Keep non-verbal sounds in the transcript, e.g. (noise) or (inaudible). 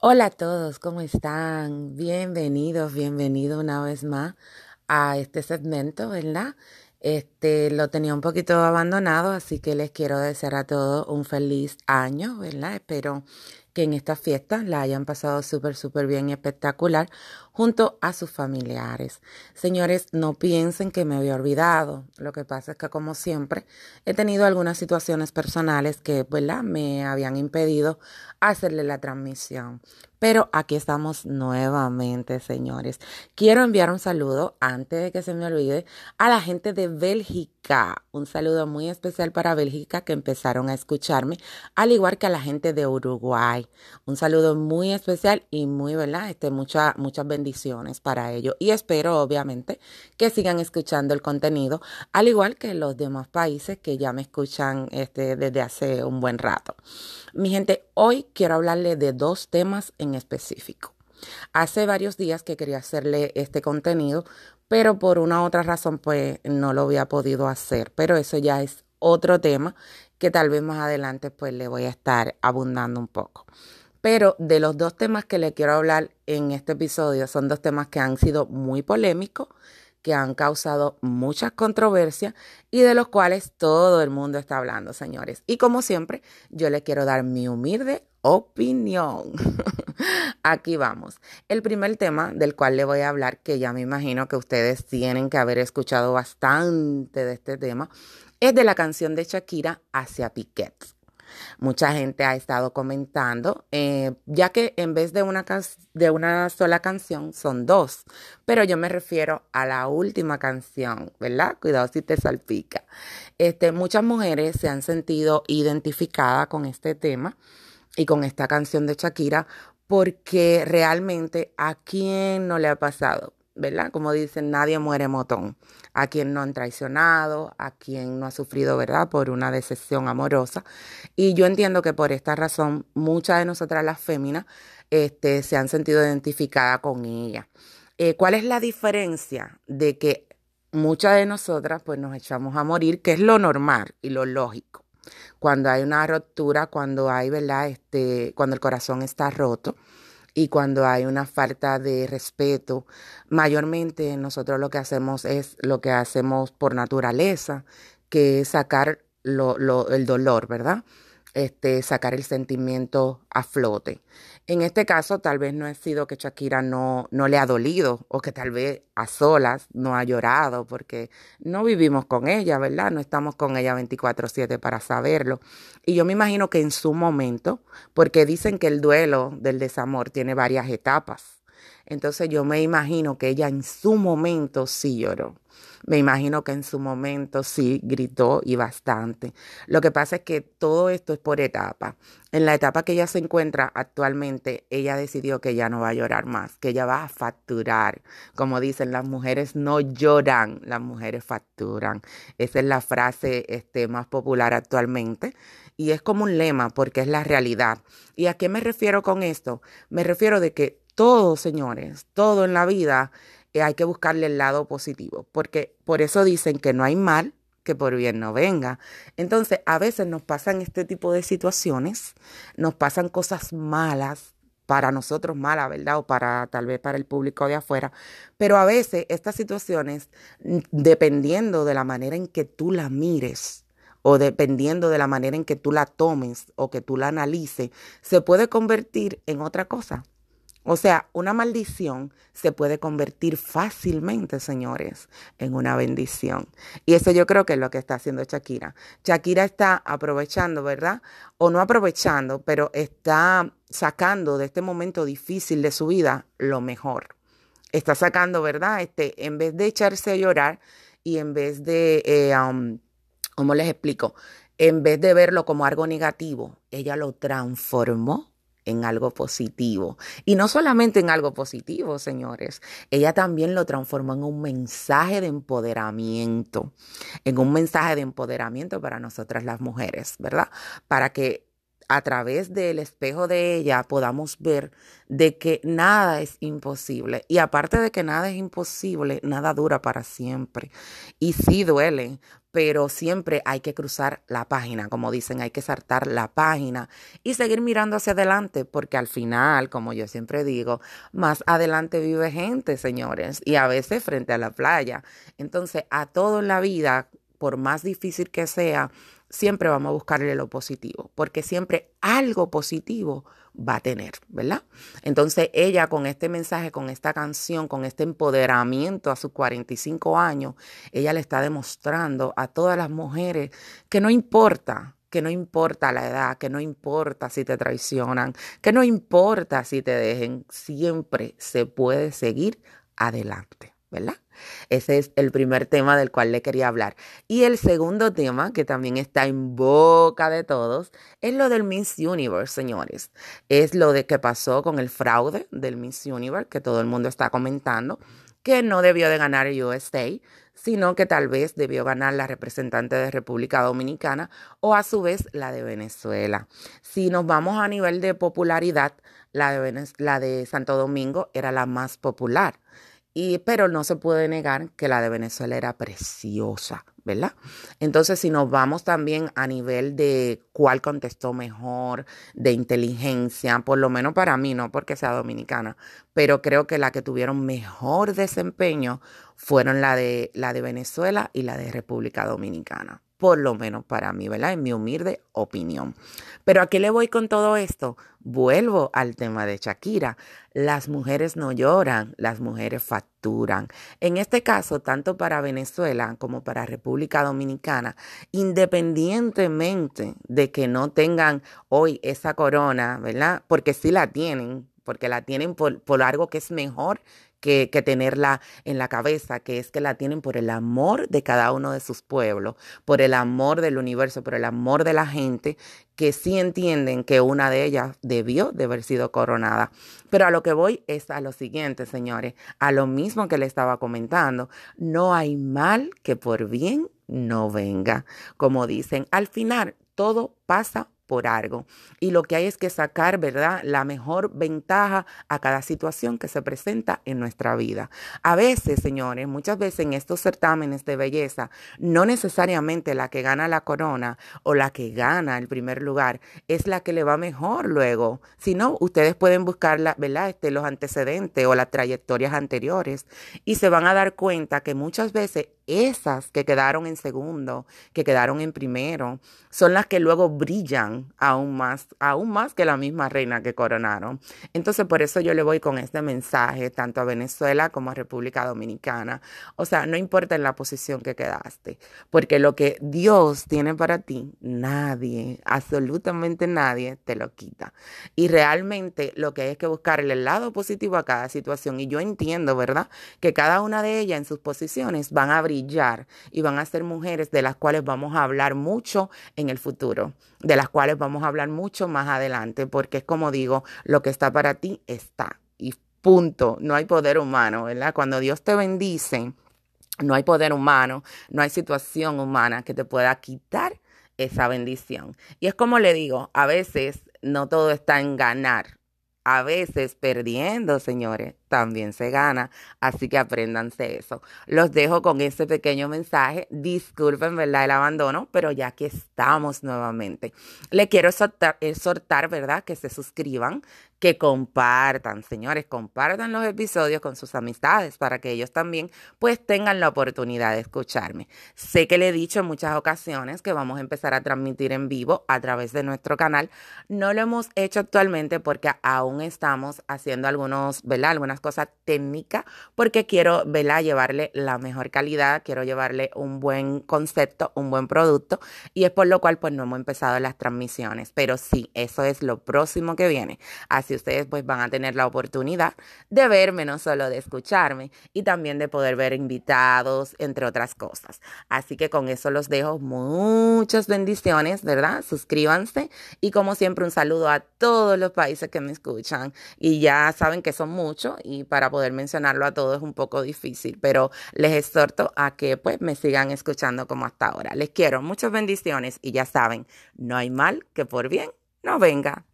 Hola a todos, ¿cómo están? Bienvenidos, bienvenido una vez más a este segmento, ¿verdad? Este lo tenía un poquito abandonado, así que les quiero desear a todos un feliz año, ¿verdad? Espero que en esta fiesta la hayan pasado súper, súper bien y espectacular junto a sus familiares. Señores, no piensen que me había olvidado. Lo que pasa es que, como siempre, he tenido algunas situaciones personales que, ¿verdad?, me habían impedido hacerle la transmisión. Pero aquí estamos nuevamente, señores. Quiero enviar un saludo, antes de que se me olvide, a la gente de Bélgica. Un saludo muy especial para Bélgica que empezaron a escucharme, al igual que a la gente de Uruguay. Un saludo muy especial y muy, ¿verdad? Este, muchas bendiciones para ellos. Y espero, obviamente, que sigan escuchando el contenido, al igual que los demás países que ya me escuchan este, desde hace un buen rato. Mi gente, hoy quiero hablarle de dos temas en específico. Hace varios días que quería hacerle este contenido, pero por una u otra razón pues no lo había podido hacer, pero eso ya es otro tema que tal vez más adelante pues le voy a estar abundando un poco. Pero de los dos temas que le quiero hablar en este episodio son dos temas que han sido muy polémicos, que han causado muchas controversias y de los cuales todo el mundo está hablando, señores. Y como siempre, yo le quiero dar mi humilde opinión. (laughs) Aquí vamos. El primer tema del cual le voy a hablar, que ya me imagino que ustedes tienen que haber escuchado bastante de este tema, es de la canción de Shakira hacia Piquet. Mucha gente ha estado comentando, eh, ya que en vez de una, de una sola canción son dos, pero yo me refiero a la última canción, ¿verdad? Cuidado si te salpica. Este, muchas mujeres se han sentido identificadas con este tema y con esta canción de Shakira porque realmente a quién no le ha pasado ¿verdad? Como dicen, nadie muere motón. A quien no han traicionado, a quien no ha sufrido, ¿verdad? Por una decepción amorosa. Y yo entiendo que por esta razón muchas de nosotras las féminas este, se han sentido identificadas con ella. Eh, ¿Cuál es la diferencia de que muchas de nosotras pues nos echamos a morir, que es lo normal y lo lógico? Cuando hay una ruptura, cuando hay, ¿verdad? Este, cuando el corazón está roto y cuando hay una falta de respeto, mayormente nosotros lo que hacemos es lo que hacemos por naturaleza, que es sacar lo, lo, el dolor, ¿verdad? Este, sacar el sentimiento a flote. En este caso, tal vez no ha sido que Shakira no, no le ha dolido o que tal vez a solas no ha llorado porque no vivimos con ella, ¿verdad? No estamos con ella 24/7 para saberlo. Y yo me imagino que en su momento, porque dicen que el duelo del desamor tiene varias etapas. Entonces yo me imagino que ella en su momento sí lloró. Me imagino que en su momento sí gritó y bastante. Lo que pasa es que todo esto es por etapa. En la etapa que ella se encuentra actualmente, ella decidió que ya no va a llorar más, que ella va a facturar. Como dicen, las mujeres no lloran, las mujeres facturan. Esa es la frase este, más popular actualmente. Y es como un lema porque es la realidad. ¿Y a qué me refiero con esto? Me refiero de que todo, señores, todo en la vida eh, hay que buscarle el lado positivo, porque por eso dicen que no hay mal que por bien no venga. Entonces, a veces nos pasan este tipo de situaciones, nos pasan cosas malas para nosotros malas, ¿verdad? O para tal vez para el público de afuera. Pero a veces estas situaciones, dependiendo de la manera en que tú la mires, o dependiendo de la manera en que tú la tomes o que tú la analices, se puede convertir en otra cosa. O sea, una maldición se puede convertir fácilmente, señores, en una bendición. Y eso yo creo que es lo que está haciendo Shakira. Shakira está aprovechando, ¿verdad? O no aprovechando, pero está sacando de este momento difícil de su vida lo mejor. Está sacando, ¿verdad? Este, en vez de echarse a llorar y en vez de, eh, um, ¿cómo les explico? En vez de verlo como algo negativo, ella lo transformó en algo positivo. Y no solamente en algo positivo, señores, ella también lo transformó en un mensaje de empoderamiento, en un mensaje de empoderamiento para nosotras las mujeres, ¿verdad? Para que a través del espejo de ella podamos ver de que nada es imposible. Y aparte de que nada es imposible, nada dura para siempre. Y sí duele, pero siempre hay que cruzar la página, como dicen, hay que saltar la página y seguir mirando hacia adelante, porque al final, como yo siempre digo, más adelante vive gente, señores, y a veces frente a la playa. Entonces, a todo en la vida, por más difícil que sea, siempre vamos a buscarle lo positivo, porque siempre algo positivo va a tener, ¿verdad? Entonces ella con este mensaje, con esta canción, con este empoderamiento a sus 45 años, ella le está demostrando a todas las mujeres que no importa, que no importa la edad, que no importa si te traicionan, que no importa si te dejen, siempre se puede seguir adelante, ¿verdad? Ese es el primer tema del cual le quería hablar. Y el segundo tema, que también está en boca de todos, es lo del Miss Universe, señores. Es lo de que pasó con el fraude del Miss Universe, que todo el mundo está comentando, que no debió de ganar el USA, sino que tal vez debió ganar la representante de República Dominicana o a su vez la de Venezuela. Si nos vamos a nivel de popularidad, la de, la de Santo Domingo era la más popular pero no se puede negar que la de Venezuela era preciosa, ¿verdad? Entonces, si nos vamos también a nivel de cuál contestó mejor, de inteligencia, por lo menos para mí, no porque sea dominicana, pero creo que la que tuvieron mejor desempeño fueron la de, la de Venezuela y la de República Dominicana por lo menos para mí, ¿verdad? En mi humilde opinión. Pero ¿a qué le voy con todo esto? Vuelvo al tema de Shakira. Las mujeres no lloran, las mujeres facturan. En este caso, tanto para Venezuela como para República Dominicana, independientemente de que no tengan hoy esa corona, ¿verdad? Porque sí la tienen, porque la tienen por, por algo que es mejor que, tenerla en la cabeza, que es que la tienen por el amor de cada uno de sus pueblos, por el amor del universo, por el amor de la gente, que sí entienden que una de ellas debió de haber sido coronada. Pero a lo que voy es a lo siguiente, señores, a lo mismo que le estaba comentando, no hay mal que por bien no venga. Como dicen, al final todo pasa por algo. Y lo que hay es que sacar, ¿verdad?, la mejor ventaja a cada situación que se presenta en nuestra vida. A veces, señores, muchas veces en estos certámenes de belleza, no necesariamente la que gana la corona o la que gana el primer lugar es la que le va mejor luego, sino ustedes pueden buscar, ¿verdad?, este, los antecedentes o las trayectorias anteriores y se van a dar cuenta que muchas veces esas que quedaron en segundo, que quedaron en primero, son las que luego brillan aún más, aún más que la misma reina que coronaron. Entonces, por eso yo le voy con este mensaje tanto a Venezuela como a República Dominicana. O sea, no importa en la posición que quedaste, porque lo que Dios tiene para ti, nadie, absolutamente nadie te lo quita. Y realmente lo que hay es que buscar el lado positivo a cada situación. Y yo entiendo, ¿verdad? Que cada una de ellas en sus posiciones van a abrir y van a ser mujeres de las cuales vamos a hablar mucho en el futuro, de las cuales vamos a hablar mucho más adelante, porque es como digo, lo que está para ti está y punto, no hay poder humano, ¿verdad? Cuando Dios te bendice, no hay poder humano, no hay situación humana que te pueda quitar esa bendición. Y es como le digo, a veces no todo está en ganar, a veces perdiendo, señores también se gana. Así que apréndanse eso. Los dejo con este pequeño mensaje. Disculpen, ¿verdad? El abandono, pero ya que estamos nuevamente. Le quiero exhortar, ¿verdad? Que se suscriban, que compartan, señores, compartan los episodios con sus amistades para que ellos también pues tengan la oportunidad de escucharme. Sé que le he dicho en muchas ocasiones que vamos a empezar a transmitir en vivo a través de nuestro canal. No lo hemos hecho actualmente porque aún estamos haciendo algunos, ¿verdad? Algunas cosas técnicas porque quiero verla llevarle la mejor calidad, quiero llevarle un buen concepto, un buen producto y es por lo cual pues no hemos empezado las transmisiones, pero sí, eso es lo próximo que viene. Así ustedes pues van a tener la oportunidad de verme, no solo de escucharme y también de poder ver invitados, entre otras cosas. Así que con eso los dejo muchas bendiciones, ¿verdad? Suscríbanse y como siempre un saludo a todos los países que me escuchan y ya saben que son muchos y para poder mencionarlo a todos es un poco difícil, pero les exhorto a que pues me sigan escuchando como hasta ahora. Les quiero, muchas bendiciones y ya saben, no hay mal que por bien no venga.